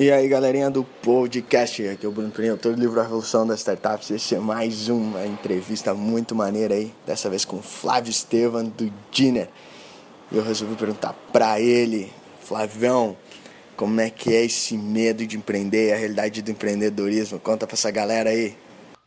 E aí, galerinha do podcast, aqui é o Bruno Perini, autor do livro A Revolução das Startups. Esse é mais uma entrevista muito maneira aí, dessa vez com Flávio Estevam do Dinner. Eu resolvi perguntar pra ele, Flavião, como é que é esse medo de empreender, a realidade do empreendedorismo? Conta pra essa galera aí.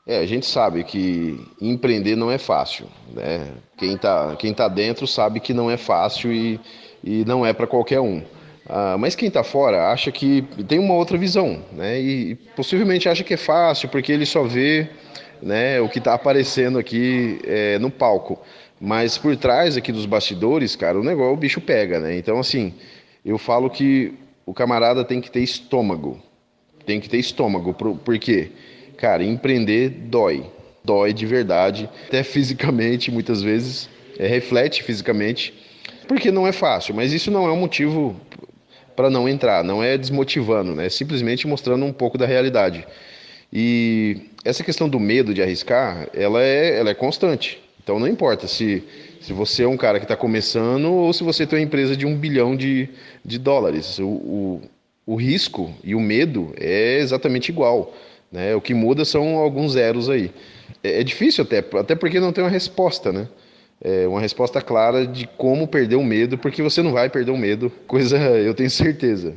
É, a gente sabe que empreender não é fácil, né? Quem tá, quem tá dentro sabe que não é fácil e, e não é para qualquer um. Ah, mas quem está fora acha que tem uma outra visão, né? E possivelmente acha que é fácil porque ele só vê né, o que está aparecendo aqui é, no palco. Mas por trás aqui dos bastidores, cara, o negócio o bicho pega, né? Então assim, eu falo que o camarada tem que ter estômago, tem que ter estômago, por quê? Cara, empreender dói, dói de verdade, até fisicamente muitas vezes, é, reflete fisicamente, porque não é fácil. Mas isso não é um motivo para não entrar, não é desmotivando, né? É simplesmente mostrando um pouco da realidade. E essa questão do medo de arriscar, ela é, ela é constante. Então não importa se, se você é um cara que está começando ou se você tem uma empresa de um bilhão de, de dólares. O, o, o risco e o medo é exatamente igual. Né? O que muda são alguns zeros aí. É, é difícil até, até porque não tem uma resposta, né? É, uma resposta clara de como perder o medo, porque você não vai perder o medo, coisa eu tenho certeza,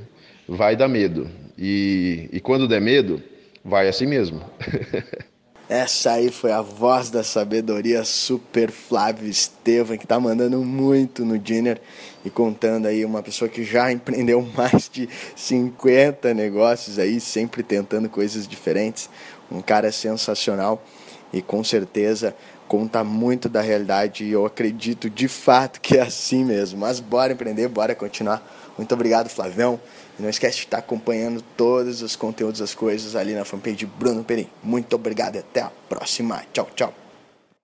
vai dar medo. E, e quando der medo, vai assim mesmo. Essa aí foi a voz da sabedoria super Flávio Estevam, que tá mandando muito no dinner e contando aí uma pessoa que já empreendeu mais de 50 negócios aí, sempre tentando coisas diferentes. Um cara sensacional e com certeza conta muito da realidade e eu acredito de fato que é assim mesmo. Mas bora empreender, bora continuar. Muito obrigado, Flavião. E não esquece de estar acompanhando todos os conteúdos, as coisas ali na fanpage Bruno Perim. Muito obrigado e até a próxima. Tchau, tchau.